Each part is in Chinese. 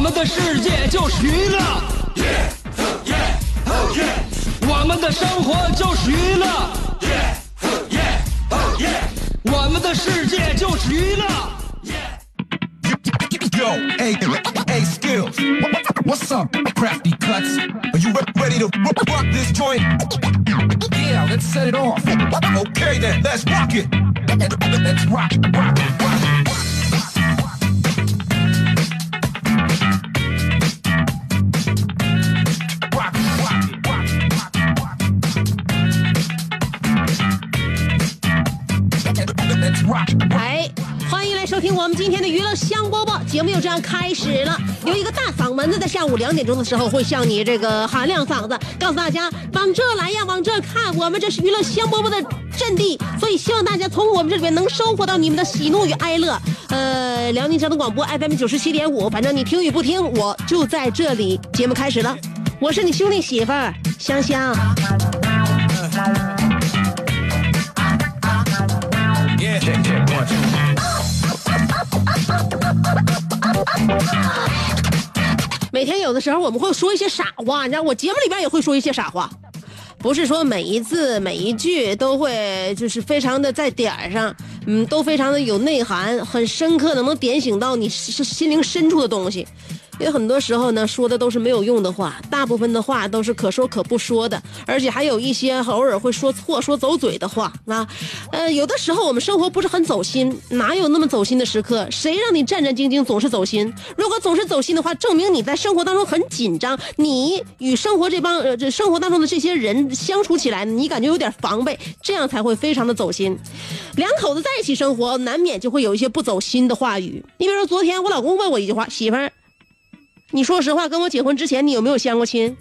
们的世界就是娱乐，我们的生活就是娱乐，我们的世界就是娱乐。Yo, hey, hey, skills. What's up, crafty cuts? Are you re- ready to rock rock this joint? Yeah, let's set it off. Okay then, let's rock it. Let's rock, rock, rock. 我们今天的娱乐香饽饽节目，又这样开始了。有一个大嗓门子在下午两点钟的时候会向你这个喊亮嗓子，告诉大家往这来呀，往这看，我们这是娱乐香饽饽的阵地，所以希望大家从我们这里面能收获到你们的喜怒与哀乐。呃，辽宁交通广播 FM 九十七点五，反正你听与不听，我就在这里。节目开始了，我是你兄弟媳妇儿香香。每天有的时候我们会说一些傻话，你知道，我节目里边也会说一些傻话，不是说每一字每一句都会就是非常的在点儿上，嗯，都非常的有内涵，很深刻的能点醒到你心心灵深处的东西。因为很多时候呢，说的都是没有用的话，大部分的话都是可说可不说的，而且还有一些偶尔会说错、说走嘴的话啊。呃，有的时候我们生活不是很走心，哪有那么走心的时刻？谁让你战战兢兢总是走心？如果总是走心的话，证明你在生活当中很紧张，你与生活这帮呃这生活当中的这些人相处起来，你感觉有点防备，这样才会非常的走心。两口子在一起生活，难免就会有一些不走心的话语。你比如说，昨天我老公问我一句话：“媳妇儿，你说实话，跟我结婚之前你有没有相过亲？”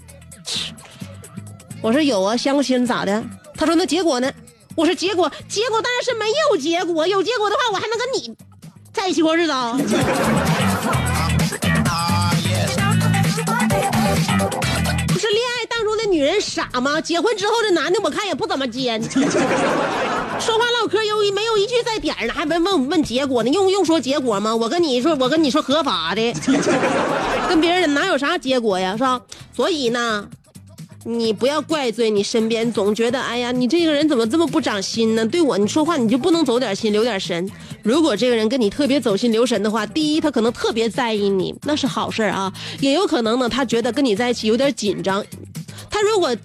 我说有啊，相过亲咋的？他说那结果呢？我说结果结果当然是没有结果，有结果的话我还能跟你在一起过日子啊？中的女人傻吗？结婚之后这男的我看也不怎么尖，说话唠嗑又没有一句在点的，还没问问结果呢？用用说结果吗？我跟你说，我跟你说合法的，跟别人哪有啥结果呀，是吧？所以呢。你不要怪罪你身边，总觉得哎呀，你这个人怎么这么不长心呢？对我你说话你就不能走点心留点神。如果这个人跟你特别走心留神的话，第一他可能特别在意你，那是好事啊。也有可能呢，他觉得跟你在一起有点紧张。他如果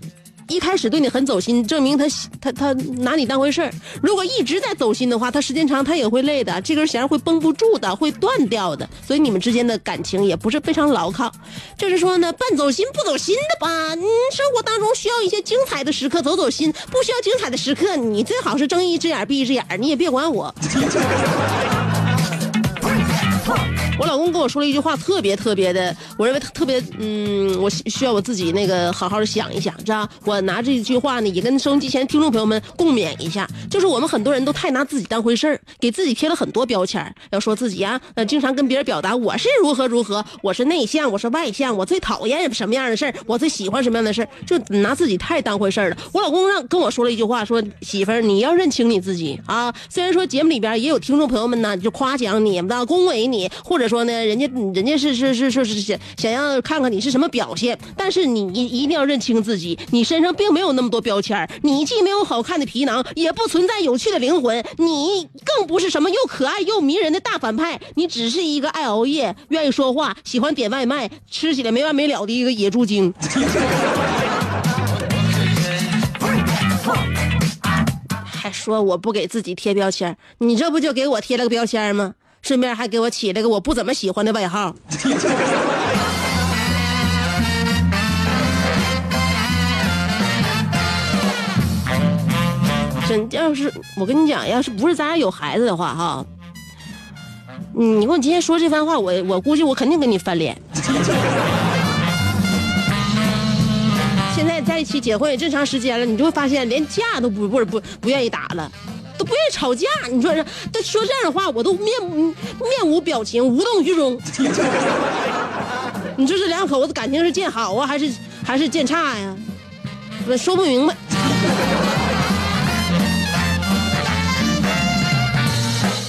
一开始对你很走心，证明他他他拿你当回事儿。如果一直在走心的话，他时间长他也会累的，这根弦会绷不住的，会断掉的。所以你们之间的感情也不是非常牢靠。就是说呢，半走心不走心的吧，嗯，生活当中需要一些精彩的时刻走走心，不需要精彩的时刻，你最好是睁一只眼闭一只眼，你也别管我。我老公跟我说了一句话，特别特别的，我认为特别，嗯，我需要我自己那个好好的想一想，知道我拿这句话呢，也跟收音机前听众朋友们共勉一下，就是我们很多人都太拿自己当回事儿，给自己贴了很多标签要说自己啊，呃，经常跟别人表达我是如何如何，我是内向，我是外向，我最讨厌什么样的事儿，我最喜欢什么样的事儿，就拿自己太当回事儿了。我老公让跟我说了一句话，说媳妇儿，你要认清你自己啊。虽然说节目里边也有听众朋友们呢，就夸奖你，那恭维你，或者说呢，人家人家是是是是是想想要看看你是什么表现，但是你一定要认清自己，你身上并没有那么多标签你既没有好看的皮囊，也不存在有趣的灵魂，你更不是什么又可爱又迷人的大反派，你只是一个爱熬夜、愿意说话、喜欢点外卖、吃起来没完没了的一个野猪精。还说我不给自己贴标签，你这不就给我贴了个标签吗？顺便还给我起了个我不怎么喜欢的外号。真要是我跟你讲，要是不是咱俩有孩子的话，哈，你给我今天说这番话，我我估计我肯定跟你翻脸。现在在一起结婚也这么长时间了，你就会发现连架都不不是不不愿意打了，都不愿意吵架。你说这这说这样的话，我都面面无表情，无动于衷。你说这两口子感情是见好啊，还是还是见差呀？我说不明白。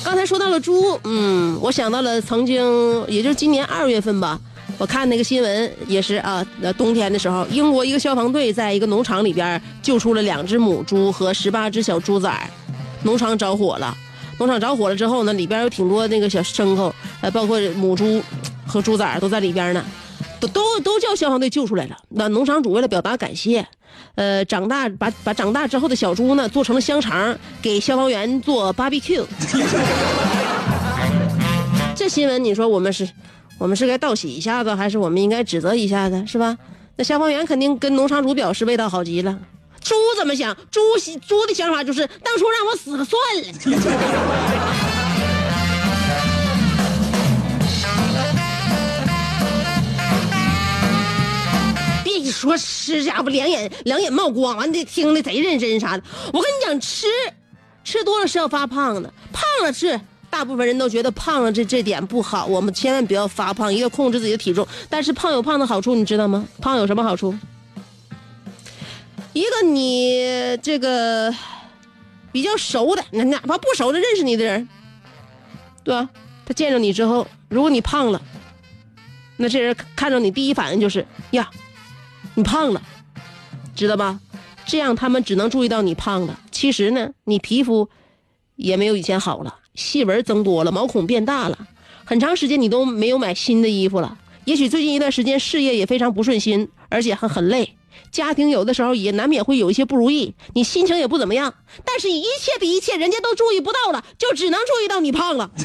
刚才说到了猪，嗯，我想到了曾经，也就是今年二月份吧，我看那个新闻也是啊，那，冬天的时候，英国一个消防队在一个农场里边救出了两只母猪和十八只小猪崽，农场着火了。农场着火了之后呢，里边有挺多那个小牲口，呃，包括母猪和猪崽都在里边呢，都都都叫消防队救出来了。那农场主为了表达感谢，呃，长大把把长大之后的小猪呢做成了香肠，给消防员做 barbecue。这新闻你说我们是，我们是该道喜一下子，还是我们应该指责一下子，是吧？那消防员肯定跟农场主表示味道好极了。猪怎么想？猪猪的想法就是当初让我死了算了。别说吃，家伙两眼两眼冒光，完得听的贼认真啥的。我跟你讲，吃吃多了是要发胖的，胖了是大部分人都觉得胖了这这点不好，我们千万不要发胖，一定要控制自己的体重。但是胖有胖的好处，你知道吗？胖有什么好处？一个你这个比较熟的，哪哪怕不熟的认识你的人，对吧？他见着你之后，如果你胖了，那这人看着你第一反应就是呀，你胖了，知道吧？这样他们只能注意到你胖了，其实呢，你皮肤也没有以前好了，细纹增多了，毛孔变大了，很长时间你都没有买新的衣服了。也许最近一段时间事业也非常不顺心，而且还很累。家庭有的时候也难免会有一些不如意，你心情也不怎么样。但是，一切的一切，人家都注意不到了，就只能注意到你胖了。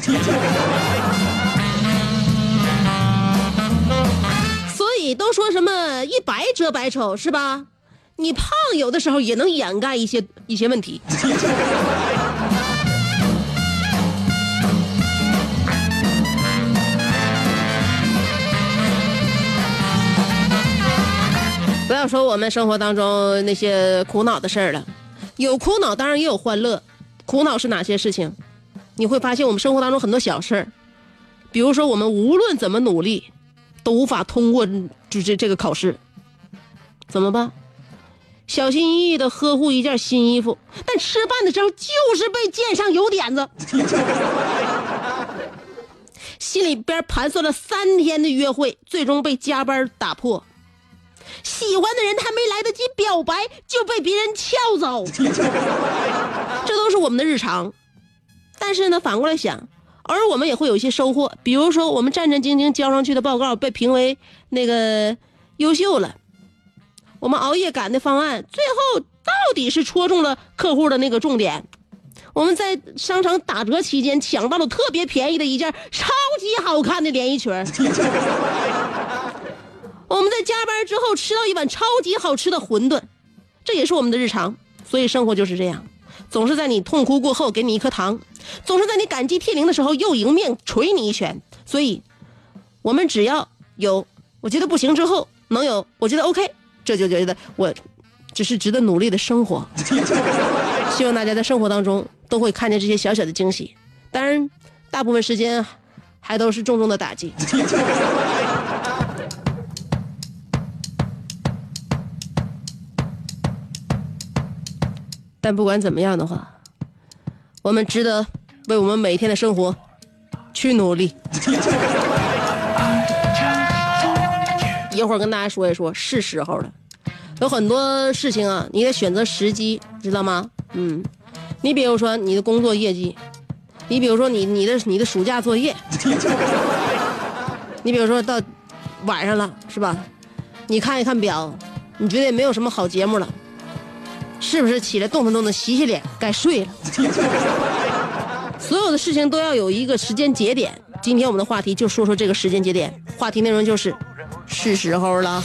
所以都说什么一白遮百丑是吧？你胖有的时候也能掩盖一些一些问题。要说我们生活当中那些苦恼的事儿了，有苦恼当然也有欢乐。苦恼是哪些事情？你会发现我们生活当中很多小事儿，比如说我们无论怎么努力，都无法通过就这这个考试，怎么办？小心翼翼的呵护一件新衣服，但吃饭的时候就是被溅上油点子，心里边盘算了三天的约会，最终被加班打破。喜欢的人还没来得及表白就被别人撬走，这都是我们的日常。但是呢，反过来想，偶尔我们也会有一些收获，比如说我们战战兢兢交上去的报告被评为那个优秀了，我们熬夜赶的方案最后到底是戳中了客户的那个重点。我们在商场打折期间抢到了特别便宜的一件超级好看的连衣裙 我们在加班之后吃到一碗超级好吃的馄饨，这也是我们的日常。所以生活就是这样，总是在你痛哭过后给你一颗糖，总是在你感激涕零的时候又迎面捶你一拳。所以，我们只要有我觉得不行之后能有我觉得 OK，这就觉得我只是值得努力的生活。希望大家在生活当中都会看见这些小小的惊喜，当然，大部分时间还都是重重的打击。但不管怎么样的话，我们值得为我们每天的生活去努力。一会儿跟大家说一说，是时候了。有很多事情啊，你得选择时机，知道吗？嗯，你比如说你的工作业绩，你比如说你你的你的暑假作业，你比如说到晚上了，是吧？你看一看表，你觉得也没有什么好节目了。是不是起来动弹动弹，洗洗脸，该睡了？所有的事情都要有一个时间节点。今天我们的话题就说说这个时间节点，话题内容就是是时候了。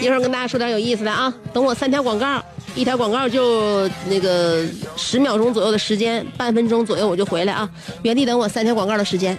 一会儿跟大家说点有意思的啊，等我三条广告，一条广告就那个十秒钟左右的时间，半分钟左右我就回来啊，原地等我三条广告的时间。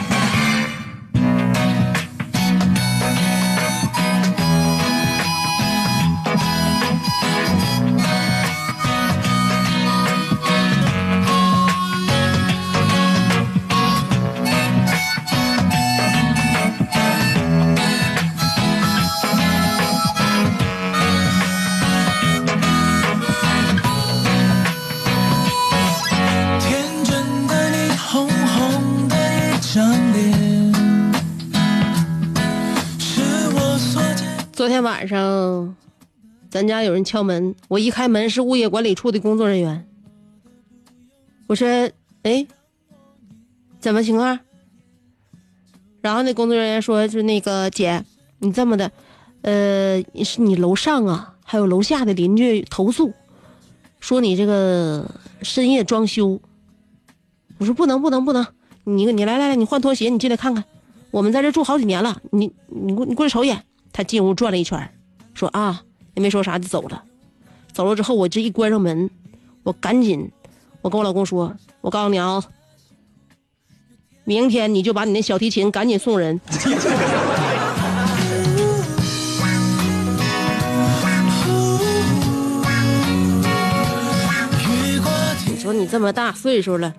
咱家有人敲门，我一开门是物业管理处的工作人员。我说：“哎，怎么情况？”然后那工作人员说：“就那个姐，你这么的，呃，是你楼上啊，还有楼下的邻居投诉，说你这个深夜装修。”我说：“不能，不能，不能！你你来来来，你换拖鞋，你进来看看。我们在这住好几年了，你你过你过来瞅一眼。”他进屋转了一圈，说：“啊，也没说啥就走了。走了之后，我这一关上门，我赶紧，我跟我老公说：我告诉你啊，明天你就把你那小提琴赶紧送人。你说你这么大岁数了，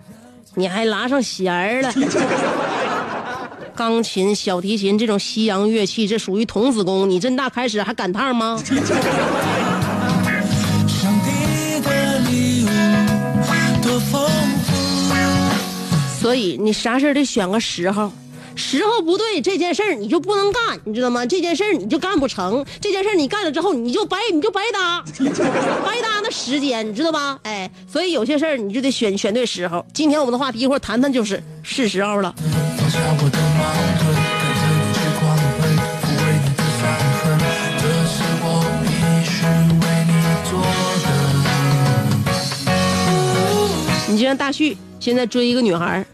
你还拉上弦儿了。钢琴、小提琴这种西洋乐器，这属于童子功。你这大开始还赶趟吗？所以你啥事得选个时候，时候不对，这件事儿你就不能干，你知道吗？这件事儿你就干不成，这件事儿你干了之后，你就白你就白搭，白搭那时间，你知道吧？哎，所以有些事儿你就得选选对时候。今天我们的话题一会儿谈谈，就是是时候了。矛盾，跟着你去狂奔，抚慰你的伤痕，这是我必须为你做的。你就像大旭现在追一个女孩儿，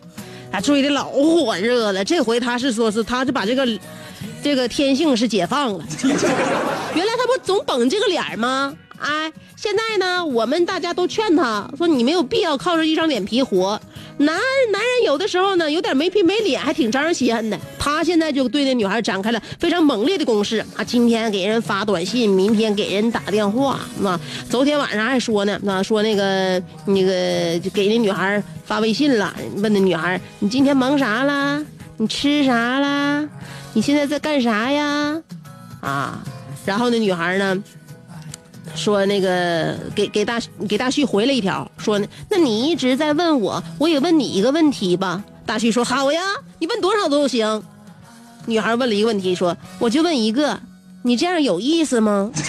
他追的老火热了。这回他是说是他是把这个这个天性是解放了。原来他不总绷这个脸吗？哎，现在呢，我们大家都劝他说，你没有必要靠着一张脸皮活。男男人有的时候呢，有点没皮没脸，还挺招人稀罕的。他现在就对那女孩展开了非常猛烈的攻势啊！今天给人发短信，明天给人打电话，那昨天晚上还说呢，那说那个那个就给那女孩发微信了，问那女孩你今天忙啥啦？你吃啥啦？你现在在干啥呀？啊，然后那女孩呢？说那个给给大给大旭回了一条，说那你一直在问我，我也问你一个问题吧。大旭说好呀，你问多少都行。女孩问了一个问题，说我就问一个，你这样有意思吗？是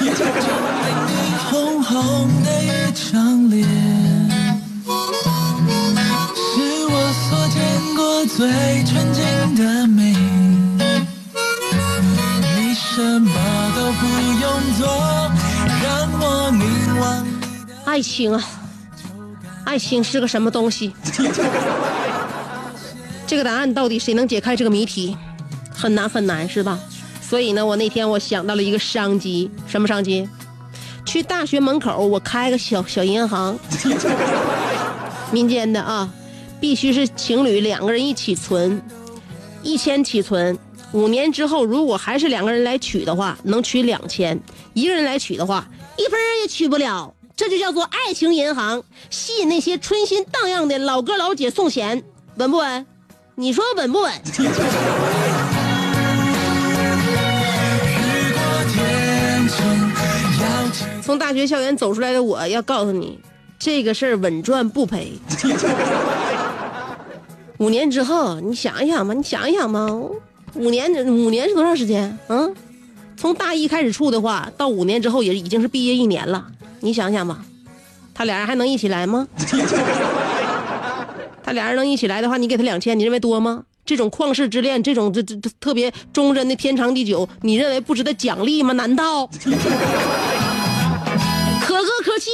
我所见过最纯净的美。你什么都不用做，爱情啊，爱情是个什么东西？这个答案到底谁能解开这个谜题？很难很难，是吧？所以呢，我那天我想到了一个商机，什么商机？去大学门口我开个小小银行，民间的啊，必须是情侣两个人一起存，一千起存。五年之后，如果还是两个人来取的话，能取两千；一个人来取的话，一分也取不了。这就叫做爱情银行，吸引那些春心荡漾的老哥老姐送钱，稳不稳？你说稳不稳？从大学校园走出来的我，要告诉你，这个事儿稳赚不赔。五年之后，你想一想吧，你想一想吧，五年五年是多长时间？嗯，从大一开始处的话，到五年之后也已经是毕业一年了。你想想吧，他俩人还能一起来吗？他俩人能一起来的话，你给他两千，你认为多吗？这种旷世之恋，这种这这这特别忠贞的天长地久，你认为不值得奖励吗？难道？可歌可泣。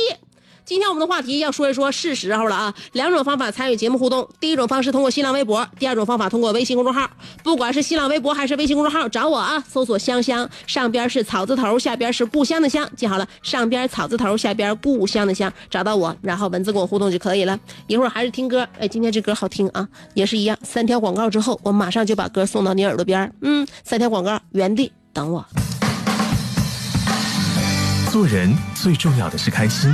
今天我们的话题要说一说是时候了啊！两种方法参与节目互动，第一种方式通过新浪微博，第二种方法通过微信公众号。不管是新浪微博还是微信公众号，找我啊，搜索“香香”，上边是草字头，下边是故乡的乡，记好了，上边草字头，下边故乡的乡，找到我，然后文字跟我互动就可以了。一会儿还是听歌，哎，今天这歌好听啊，也是一样。三条广告之后，我马上就把歌送到你耳朵边嗯，三条广告，原地等我。做人最重要的是开心，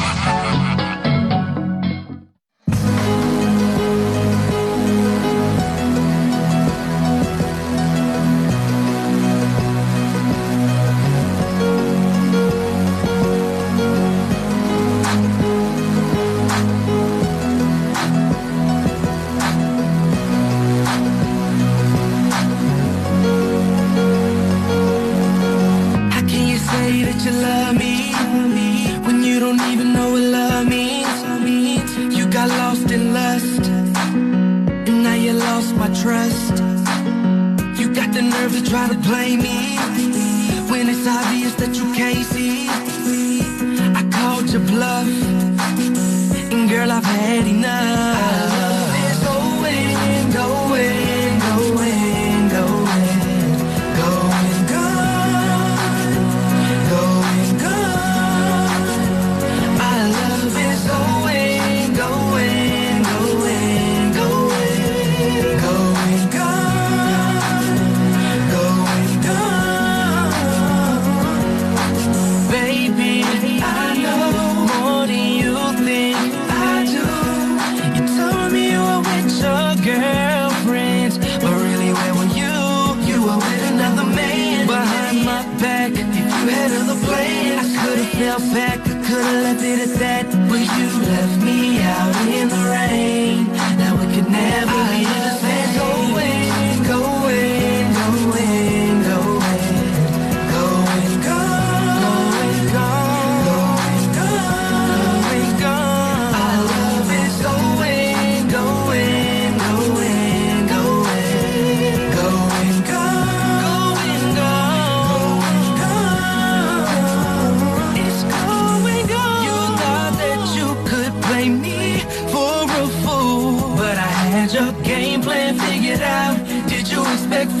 Back, I could've left it at that. But you left me out in the rain.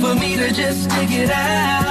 For me to just stick it out?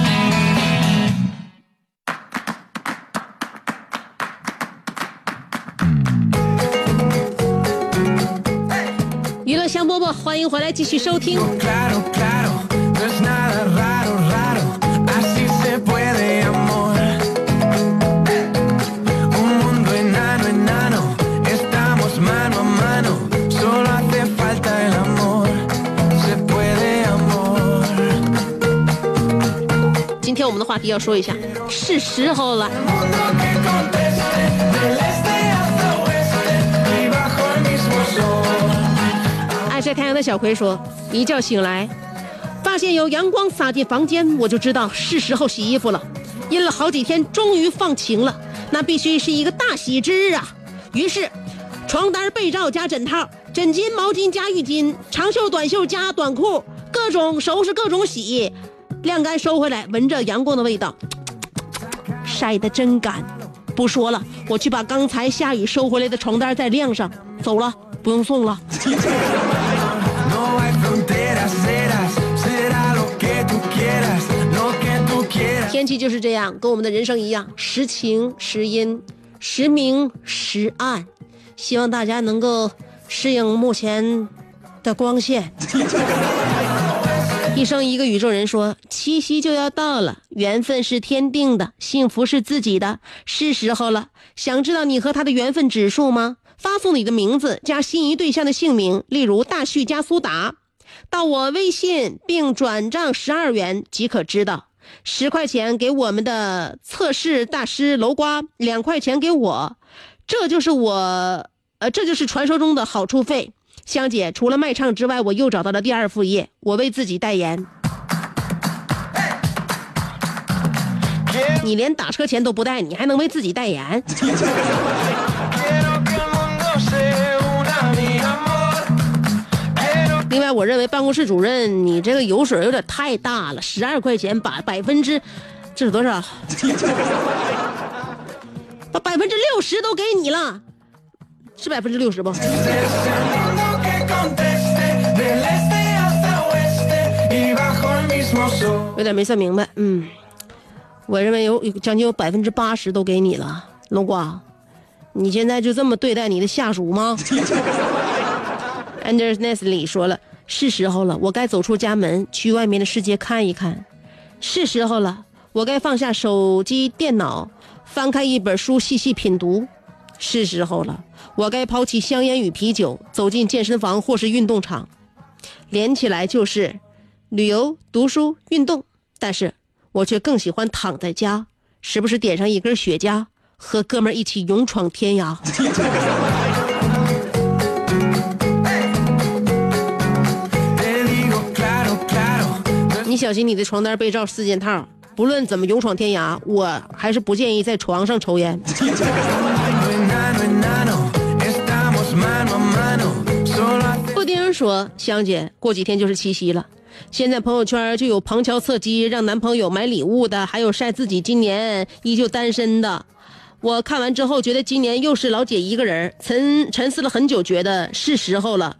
香饽饽欢迎回来继续收听。今天我们的话题要说一下是时候了。晒太阳的小葵说，一觉醒来，发现有阳光洒进房间，我就知道是时候洗衣服了。阴了好几天，终于放晴了，那必须是一个大喜之日啊！于是，床单、被罩加枕套，枕巾、毛巾加浴巾，长袖、短袖加短裤，各种收拾，各种洗，晾干收回来，闻着阳光的味道，晒得真干。不说了，我去把刚才下雨收回来的床单再晾上。走了，不用送了。天气就是这样，跟我们的人生一样，时晴时阴，时明时暗。希望大家能够适应目前的光线。一生一个宇宙人说：“七夕就要到了，缘分是天定的，幸福是自己的，是时候了。想知道你和他的缘分指数吗？发送你的名字加心仪对象的姓名，例如大旭加苏达，到我微信并转账十二元即可知道。十块钱给我们的测试大师楼瓜，两块钱给我，这就是我，呃，这就是传说中的好处费。香姐，除了卖唱之外，我又找到了第二副业，我为自己代言。你连打车钱都不带，你还能为自己代言？我认为办公室主任你这个油水有点太大了，十二块钱把百分之，这是多少？把百分之六十都给你了，是百分之六十不？有点没算明白。嗯，我认为有将近有百分之八十都给你了，龙瓜，你现在就这么对待你的下属吗？Anders Nestle 说了，是时候了，我该走出家门，去外面的世界看一看。是时候了，我该放下手机、电脑，翻开一本书，细细品读。是时候了，我该抛弃香烟与啤酒，走进健身房或是运动场。连起来就是旅游、读书、运动，但是我却更喜欢躺在家，时不时点上一根雪茄，和哥们儿一起勇闯天涯。小心你的床单、被罩、四件套，不论怎么勇闯天涯，我还是不建议在床上抽烟。布丁说：“香姐，过几天就是七夕了，现在朋友圈就有旁敲侧击让男朋友买礼物的，还有晒自己今年依旧单身的。我看完之后觉得今年又是老姐一个人，沉沉思了很久，觉得是时候了，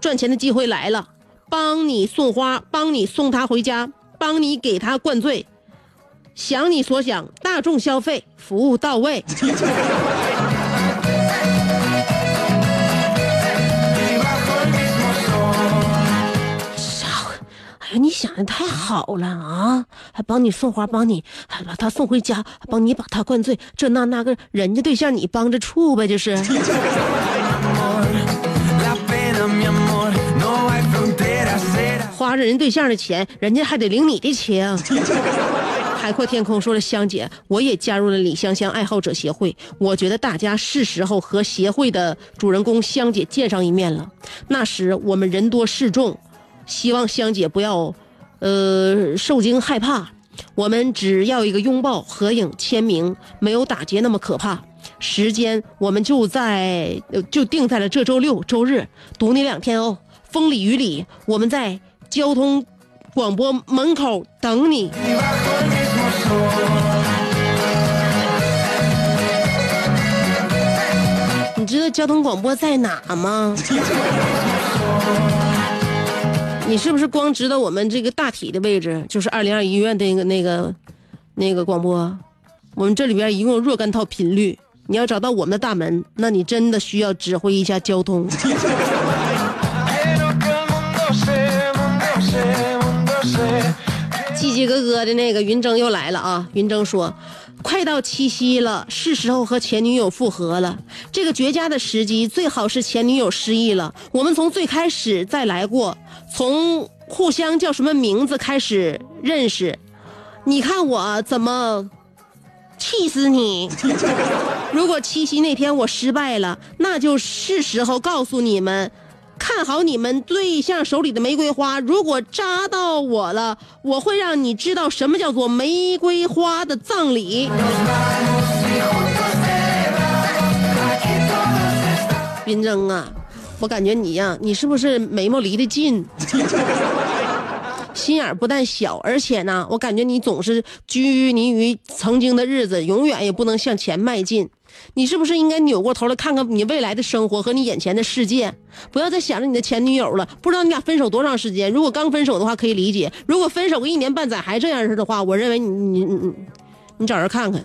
赚钱的机会来了，帮你送花，帮你送他回家，帮你给他灌醉，想你所想，大众消费，服务到位。”？哎呀你想的太好了啊，还帮你送花，帮你还把他送回家，帮你把他灌醉，这那那个人家对象你帮着处呗，就是。人对象的钱，人家还得领你的情。海阔天空说了，香姐，我也加入了李香香爱好者协会。我觉得大家是时候和协会的主人公香姐见上一面了。那时我们人多势众，希望香姐不要，呃，受惊害怕。我们只要一个拥抱、合影、签名，没有打劫那么可怕。时间我们就在就定在了这周六周日，赌你两天哦。风里雨里，我们在交通广播门口等你。你知道交通广播在哪吗？你是不是光知道我们这个大体的位置，就是二零二医院的那个那个那个广播？我们这里边一共有若干套频率，你要找到我们的大门，那你真的需要指挥一下交通。叽叽咯咯的那个云峥又来了啊！云峥说：“快到七夕了，是时候和前女友复合了。这个绝佳的时机，最好是前女友失忆了，我们从最开始再来过，从互相叫什么名字开始认识。你看我怎么气死你！如果七夕那天我失败了，那就是时候告诉你们。”看好你们对象手里的玫瑰花，如果扎到我了，我会让你知道什么叫做玫瑰花的葬礼。云峥啊，我感觉你呀、你是不是眉毛离得近？心眼不但小，而且呢，我感觉你总是拘泥于曾经的日子，永远也不能向前迈进。你是不是应该扭过头来看看你未来的生活和你眼前的世界？不要再想着你的前女友了。不知道你俩分手多长时间？如果刚分手的话可以理解；如果分手个一年半载还这样式的话，我认为你你你你你找人看看。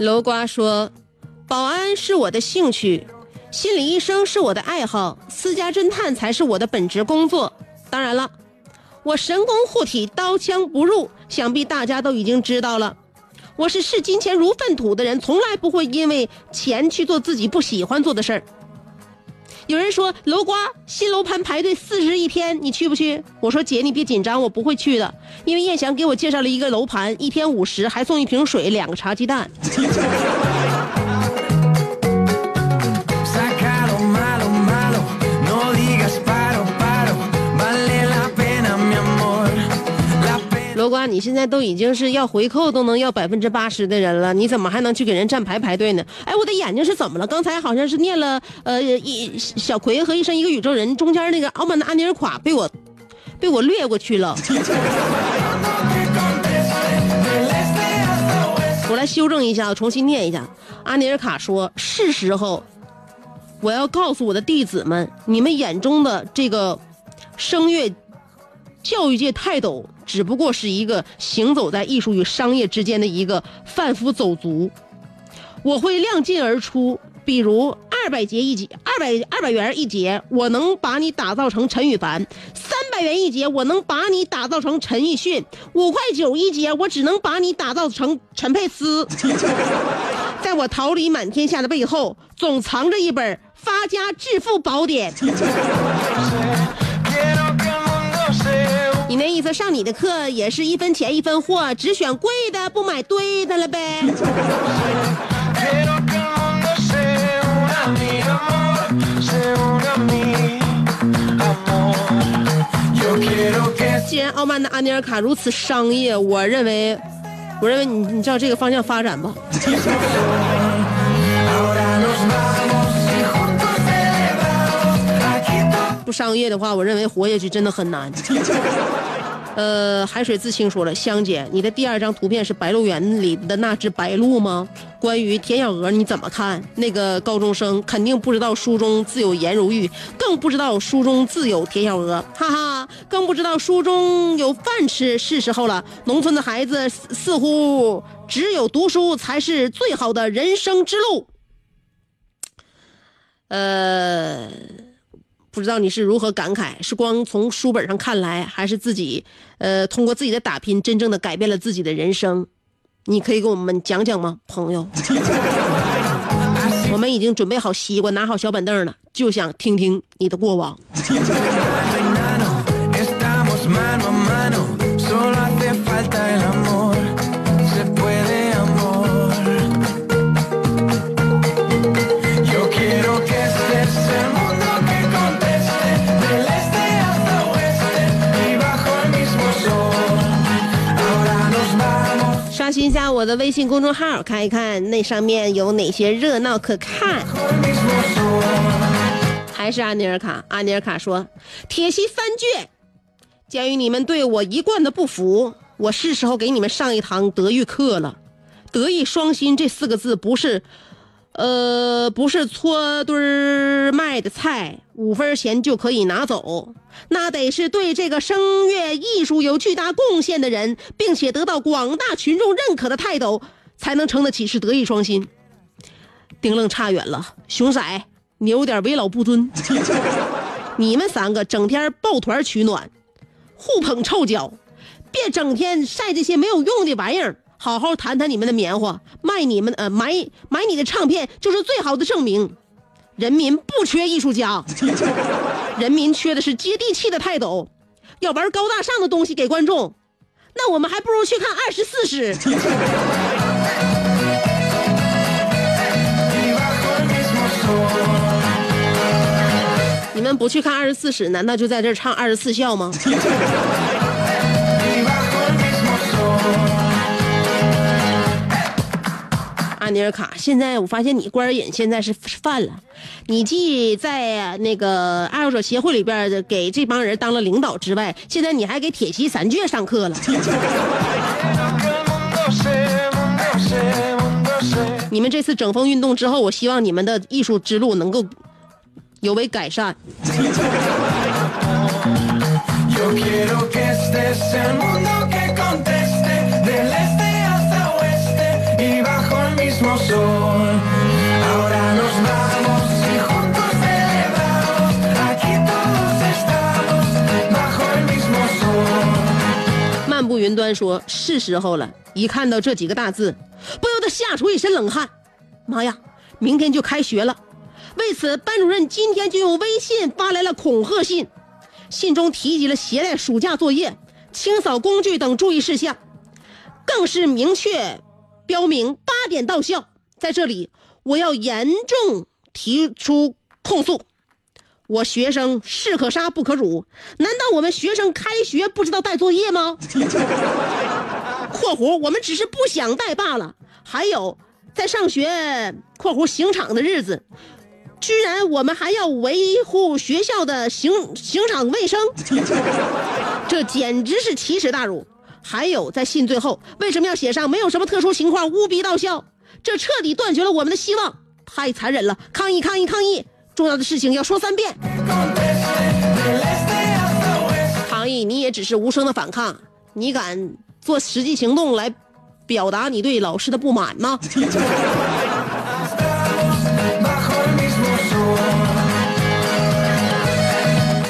楼瓜说：“保安是我的兴趣，心理医生是我的爱好，私家侦探才是我的本职工作。当然了，我神功护体，刀枪不入，想必大家都已经知道了。我是视金钱如粪土的人，从来不会因为钱去做自己不喜欢做的事儿。有人说楼瓜新楼盘排队四十一天，你去不去？我说姐，你别紧张，我不会去的，因为燕翔给我介绍了一个楼盘，一天五十，还送一瓶水，两个茶鸡蛋。你现在都已经是要回扣都能要百分之八十的人了，你怎么还能去给人站牌排队呢？哎，我的眼睛是怎么了？刚才好像是念了呃一小葵和一生一个宇宙人中间那个傲慢的安尼尔垮被我被我略过去了。我来修正一下，我重新念一下。阿尼尔卡说：“是时候，我要告诉我的弟子们，你们眼中的这个声乐教育界泰斗只不过是一个行走在艺术与商业之间的一个贩夫走卒。我会量劲而出，比如二百节一节，二百二百元一节，我能把你打造成陈羽凡；三百元一节，我能把你打造成陈奕迅；五块九一节，我只能把你打造成陈佩斯。在我桃李满天下的背后，总藏着一本发家致富宝典。你那意思上你的课也是一分钱一分货只选贵的不买对的了呗。既然傲慢的阿尼尔卡如此商业我认为我认为你你照这个方向发展吧 不商业的话我认为活下去真的很难。呃，海水自清说了，香姐，你的第二张图片是《白鹿原》里的那只白鹿吗？关于田小娥你怎么看？那个高中生肯定不知道书中自有颜如玉，更不知道书中自有田小娥，哈哈，更不知道书中有饭吃。是时候了，农村的孩子似乎只有读书才是最好的人生之路。呃，不知道你是如何感慨，是光从书本上看来，还是自己呃通过自己的打拼，真正的改变了自己的人生？你可以给我们讲讲吗，朋友？我们已经准备好西瓜，拿好小板凳了，就想听听你的过往。微信公众号，看一看那上面有哪些热闹可看。还是阿尼尔卡，阿尼尔卡说：“铁西三卷，鉴于你们对我一贯的不服，我是时候给你们上一堂德育课了。德艺双馨这四个字不是，呃，不是搓堆儿卖的菜，五分钱就可以拿走，那得是对这个声乐艺术有巨大贡献的人，并且得到广大群众认可的泰斗，才能称得起是德艺双馨。”丁愣差远了，熊仔，你有点为老不尊。你们三个整天抱团取暖，互捧臭脚，别整天晒这些没有用的玩意儿。好好谈谈你们的棉花，卖你们呃买买你的唱片就是最好的证明。人民不缺艺术家，人民缺的是接地气的泰斗。要玩高大上的东西给观众，那我们还不如去看二十四史。你们不去看二十四史，难道就在这儿唱二十四孝吗？阿尼尔卡，现在我发现你官瘾现在是犯了，你既在那个爱好者协会里边给这帮人当了领导之外，现在你还给铁西三倔上课了。你们这次整风运动之后，我希望你们的艺术之路能够有为改善。My soul 漫步云端说：“是时候了。”一看到这几个大字，不由得吓出一身冷汗。妈呀，明天就开学了！为此，班主任今天就用微信发来了恐吓信，信中提及了携带暑假作业、清扫工具等注意事项，更是明确标明八点到校。在这里，我要严重提出控诉。我学生士可杀不可辱，难道我们学生开学不知道带作业吗？（括弧我们只是不想带罢了。）还有，在上学（括弧刑场的日子），居然我们还要维护学校的刑刑场卫生，这简直是奇耻大辱。还有，在信最后为什么要写上没有什么特殊情况务必到校？这彻底断绝了我们的希望，太残忍了！抗议！抗议！抗议！重要的事情要说三遍。抗议，你也只是无声的反抗，你敢做实际行动来表达你对老师的不满吗？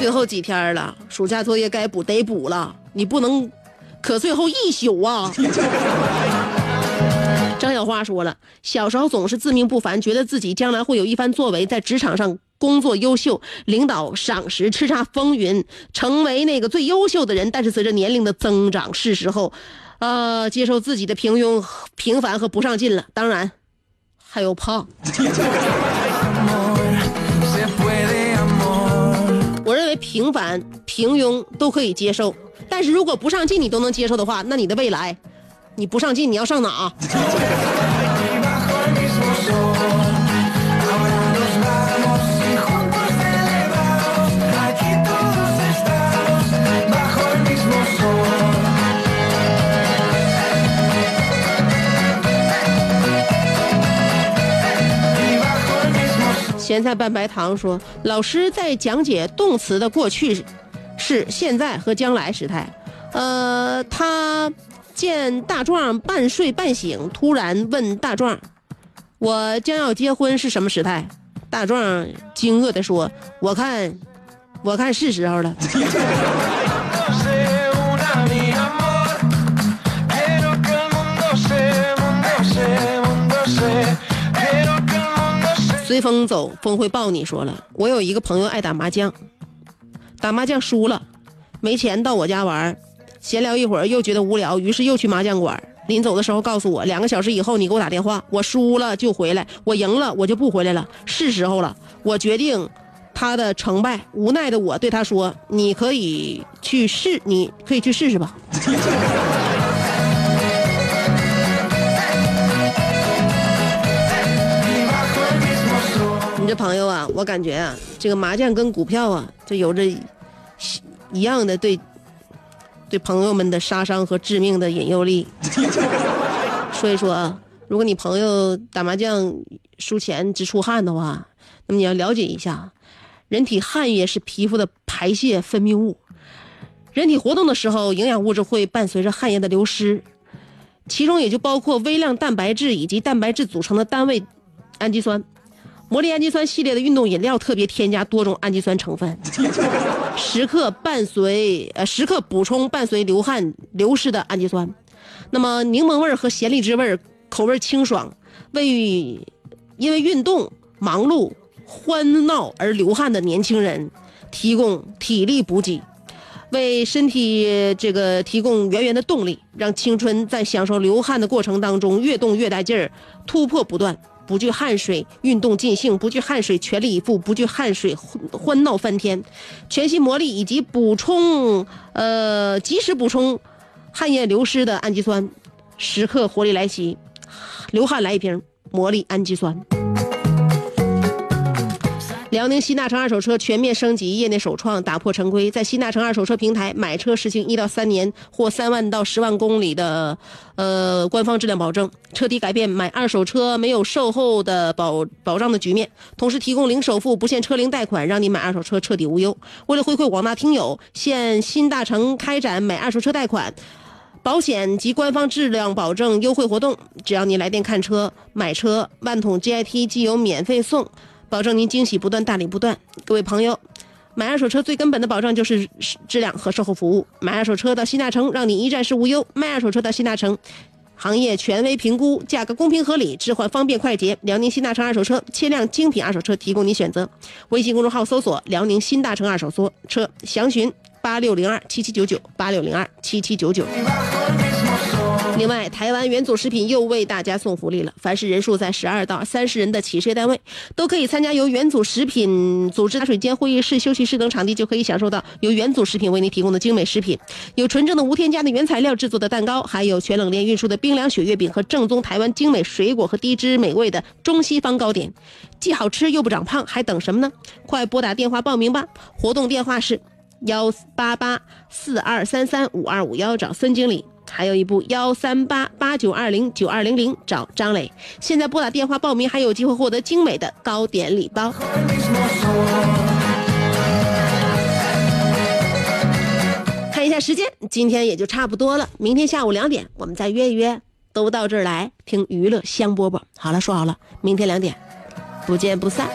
最后几天了，暑假作业该补得补了，你不能可最后一宿啊！张小花说了，小时候总是自命不凡，觉得自己将来会有一番作为，在职场上工作优秀，领导赏识，叱咤风云，成为那个最优秀的人。但是随着年龄的增长，是时候，呃，接受自己的平庸、平凡和不上进了。当然，还有胖。平凡、平庸都可以接受，但是如果不上进你都能接受的话，那你的未来，你不上进你要上哪？咸菜拌白糖说，老师在讲解动词的过去式、现在和将来时态。呃，他见大壮半睡半醒，突然问大壮：“我将要结婚是什么时态？”大壮惊愕地说：“我看，我看是时候了。” 随风走，风会抱你。说了，我有一个朋友爱打麻将，打麻将输了，没钱到我家玩，闲聊一会儿又觉得无聊，于是又去麻将馆。临走的时候告诉我，两个小时以后你给我打电话，我输了就回来，我赢了我就不回来了。是时候了，我决定他的成败。无奈的我对他说：“你可以去试，你可以去试试吧。”朋友啊，我感觉啊，这个麻将跟股票啊，就有着一样的对对朋友们的杀伤和致命的引诱力。所以说啊，如果你朋友打麻将输钱直出汗的话，那么你要了解一下，人体汗液是皮肤的排泄分泌物，人体活动的时候，营养物质会伴随着汗液的流失，其中也就包括微量蛋白质以及蛋白质组成的单位氨基酸。魔力氨基酸系列的运动饮料特别添加多种氨基酸成分，时刻伴随呃时刻补充伴随流汗流失的氨基酸。那么柠檬味和咸荔枝味口味清爽，为因为运动忙碌欢闹而流汗的年轻人提供体力补给，为身体这个提供源源的动力，让青春在享受流汗的过程当中越动越带劲儿，突破不断。不惧汗水，运动尽兴；不惧汗水，全力以赴；不惧汗水，欢闹翻天。全新魔力以及补充，呃，及时补充汗液流失的氨基酸，时刻活力来袭。流汗来一瓶魔力氨基酸。辽宁新大成二手车全面升级，业内首创，打破陈规，在新大成二手车平台买车实行一到三年或三万到十万公里的，呃，官方质量保证，彻底改变买二手车没有售后的保保障的局面，同时提供零首付、不限车龄贷款，让你买二手车彻底无忧。为了回馈广大听友，现新大成开展买二手车贷款、保险及官方质量保证优惠活动，只要你来电看车、买车，万桶 GIT 机油免费送。保证您惊喜不断，大礼不断。各位朋友，买二手车最根本的保障就是质量和售后服务。买二手车到新大成，让你一站式无忧。卖二手车到新大成，行业权威评估，价格公平合理，置换方便快捷。辽宁新大成二手车，千辆精品二手车提供你选择。微信公众号搜索“辽宁新大成二手车”，详询八六零二七七九九八六零二七七九九。另外，台湾元祖食品又为大家送福利了。凡是人数在十二到三十人的企事业单位，都可以参加由元祖食品组织茶水间、会议室、休息室等场地，就可以享受到由元祖食品为您提供的精美食品。有纯正的无添加的原材料制作的蛋糕，还有全冷链运输的冰凉雪月饼和正宗台湾精美水果和低脂美味的中西方糕点，既好吃又不长胖，还等什么呢？快拨打电话报名吧！活动电话是幺八八四二三三五二五幺，找孙经理。还有一部幺三八八九二零九二零零找张磊，现在拨打电话报名还有机会获得精美的糕点礼包。看一下时间，今天也就差不多了，明天下午两点我们再约一约，都到这儿来听娱乐香饽饽。好了，说好了，明天两点不见不散。